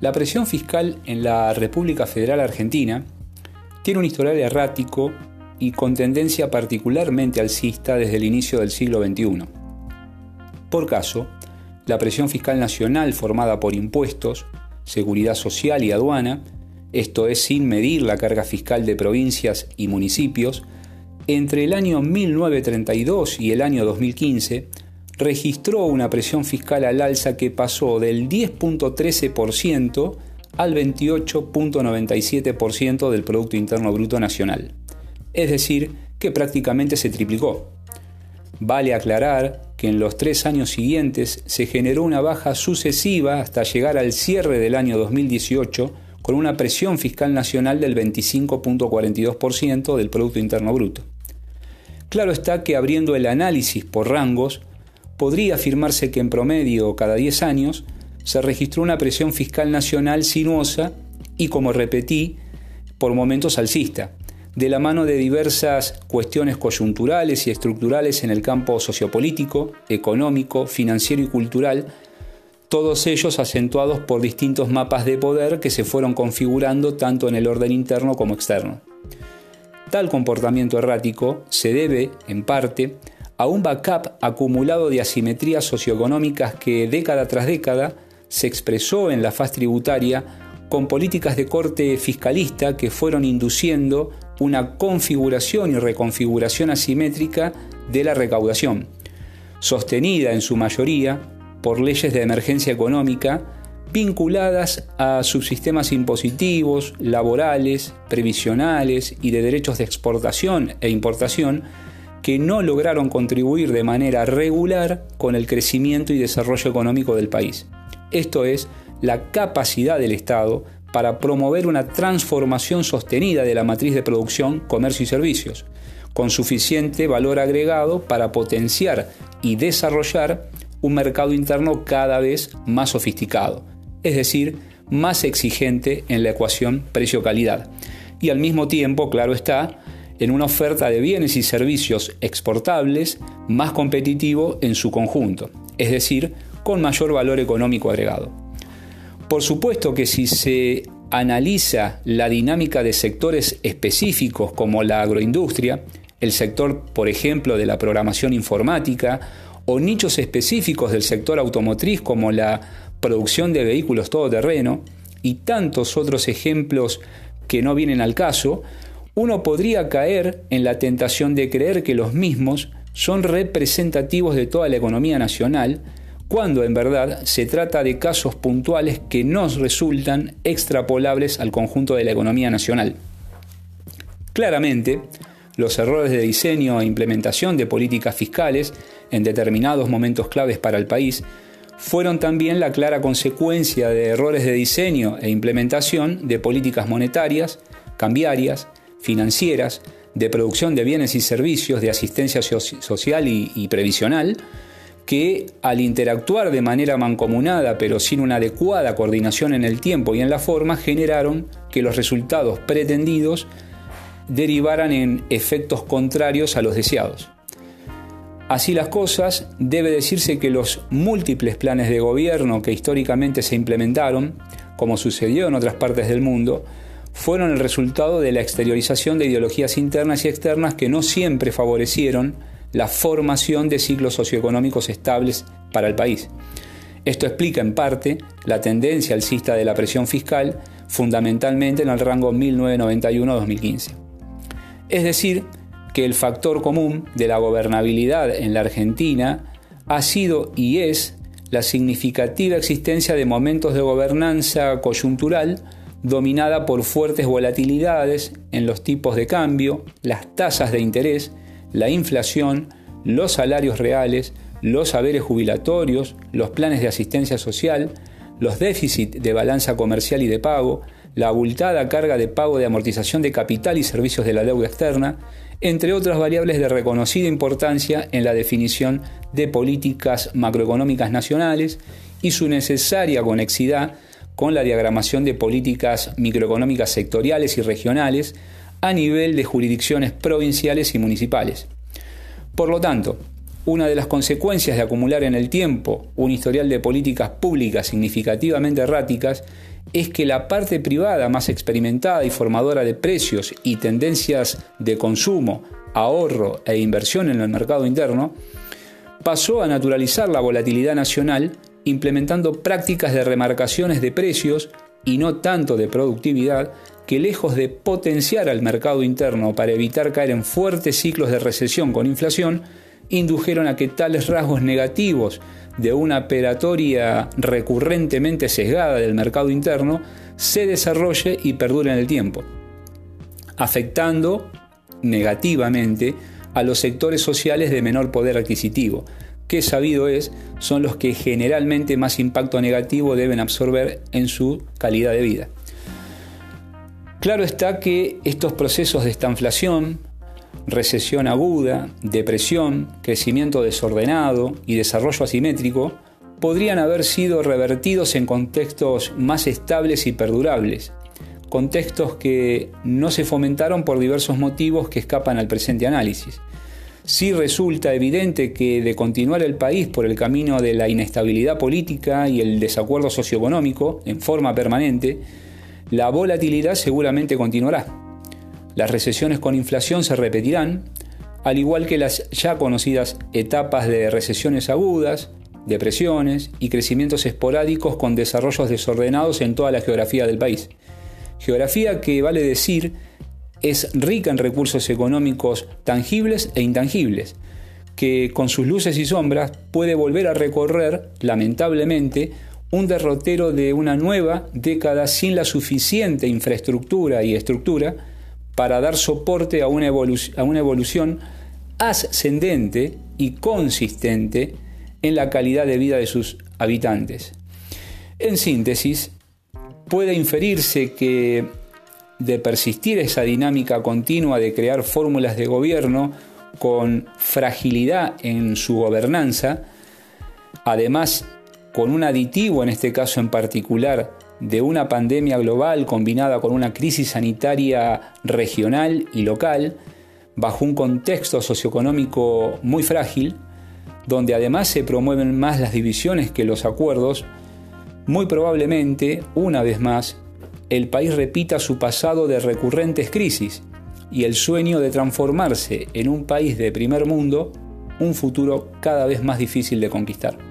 La presión fiscal en la República Federal Argentina tiene un historial errático y con tendencia particularmente alcista desde el inicio del siglo XXI. Por caso, la presión fiscal nacional formada por impuestos, seguridad social y aduana, esto es sin medir la carga fiscal de provincias y municipios, entre el año 1932 y el año 2015 registró una presión fiscal al alza que pasó del 10.13% al 28.97% del Producto Interno Bruto Nacional. Es decir, que prácticamente se triplicó. Vale aclarar que en los tres años siguientes se generó una baja sucesiva hasta llegar al cierre del año 2018 con una presión fiscal nacional del 25.42% del Producto Interno Bruto. Claro está que abriendo el análisis por rangos, podría afirmarse que en promedio cada 10 años se registró una presión fiscal nacional sinuosa y, como repetí, por momentos alcista, de la mano de diversas cuestiones coyunturales y estructurales en el campo sociopolítico, económico, financiero y cultural, todos ellos acentuados por distintos mapas de poder que se fueron configurando tanto en el orden interno como externo. Tal comportamiento errático se debe, en parte, a un backup acumulado de asimetrías socioeconómicas que década tras década se expresó en la faz tributaria con políticas de corte fiscalista que fueron induciendo una configuración y reconfiguración asimétrica de la recaudación, sostenida en su mayoría por leyes de emergencia económica vinculadas a subsistemas impositivos, laborales, previsionales y de derechos de exportación e importación que no lograron contribuir de manera regular con el crecimiento y desarrollo económico del país. Esto es, la capacidad del Estado para promover una transformación sostenida de la matriz de producción, comercio y servicios, con suficiente valor agregado para potenciar y desarrollar un mercado interno cada vez más sofisticado, es decir, más exigente en la ecuación precio-calidad. Y al mismo tiempo, claro está, en una oferta de bienes y servicios exportables más competitivo en su conjunto, es decir, con mayor valor económico agregado. Por supuesto que si se analiza la dinámica de sectores específicos como la agroindustria, el sector, por ejemplo, de la programación informática, o nichos específicos del sector automotriz como la producción de vehículos todoterreno, y tantos otros ejemplos que no vienen al caso, uno podría caer en la tentación de creer que los mismos son representativos de toda la economía nacional, cuando en verdad se trata de casos puntuales que no resultan extrapolables al conjunto de la economía nacional. Claramente, los errores de diseño e implementación de políticas fiscales en determinados momentos claves para el país fueron también la clara consecuencia de errores de diseño e implementación de políticas monetarias, cambiarias, financieras, de producción de bienes y servicios, de asistencia social y, previsional, que al interactuar de manera mancomunada pero sin una adecuada coordinación en el tiempo y en la forma, generaron que los resultados pretendidos derivaran en efectos contrarios a los deseados. Así las cosas, debe decirse que los múltiples planes de gobierno que históricamente se implementaron, como sucedió en otras partes del mundo, fueron el resultado de la exteriorización de ideologías internas y externas que no siempre favorecieron la formación de ciclos socioeconómicos estables para el país. Esto explica en parte la tendencia alcista de la presión fiscal, fundamentalmente en el rango 1991-2015. Es decir, que el factor común de la gobernabilidad en la Argentina ha sido y es la significativa existencia de momentos de gobernanza coyuntural dominada por fuertes volatilidades en los tipos de cambio, las tasas de interés, la inflación, los salarios reales, los saberes jubilatorios, los planes de asistencia social, los déficits de balanza comercial y de pago, la abultada carga de pago de amortización de capital y servicios de la deuda externa, entre otras variables de reconocida importancia en la definición de políticas macroeconómicas nacionales y su necesaria conexidad con la diagramación de políticas microeconómicas sectoriales y regionales a nivel de jurisdicciones provinciales y municipales. Por lo tanto, Una de las consecuencias de acumular en el tiempo un historial de políticas públicas significativamente erráticas es que la parte privada más experimentada y formadora de precios y tendencias de consumo, ahorro e inversión en el mercado interno, pasó a naturalizar la volatilidad nacional implementando prácticas de remarcaciones de precios y no tanto de productividad que lejos de potenciar al mercado interno para evitar caer en fuertes ciclos de recesión con inflación, indujeron a que tales rasgos negativos de una operatoria recurrentemente sesgada del mercado interno se desarrolle y perdure en el tiempo, afectando negativamente a los sectores sociales de menor poder adquisitivo, que sabido es son los que generalmente más impacto negativo deben absorber en su calidad de vida. Claro está que estos procesos de estanflación, recesión aguda, depresión, crecimiento desordenado y desarrollo asimétrico podrían haber sido revertidos en contextos más estables y perdurables, contextos que no se fomentaron por diversos motivos que escapan al presente análisis. Sí resulta evidente que de continuar el país por el camino de la inestabilidad política y el desacuerdo socioeconómico en forma permanente, la volatilidad seguramente continuará. Las recesiones con inflación se repetirán, al igual que las ya conocidas etapas de recesiones agudas, depresiones y crecimientos esporádicos con desarrollos desordenados en toda la geografía del país. Geografía que vale decir es rica en recursos económicos tangibles e intangibles, que con sus luces y sombras puede volver a recorrer, lamentablemente, un derrotero de una nueva década sin la suficiente infraestructura y estructura para dar soporte a una, evolución ascendente y consistente en la calidad de vida de sus habitantes. En síntesis, puede inferirse que de persistir esa dinámica continua de crear fórmulas de gobierno con fragilidad en su gobernanza, además con un aditivo en este caso en particular de una pandemia global combinada con una crisis sanitaria regional y local, bajo un contexto socioeconómico muy frágil, donde además se promueven más las divisiones que los acuerdos, muy probablemente, una vez más, el país repita su pasado de recurrentes crisis y el sueño de transformarse en un país de primer mundo, un futuro cada vez más difícil de conquistar.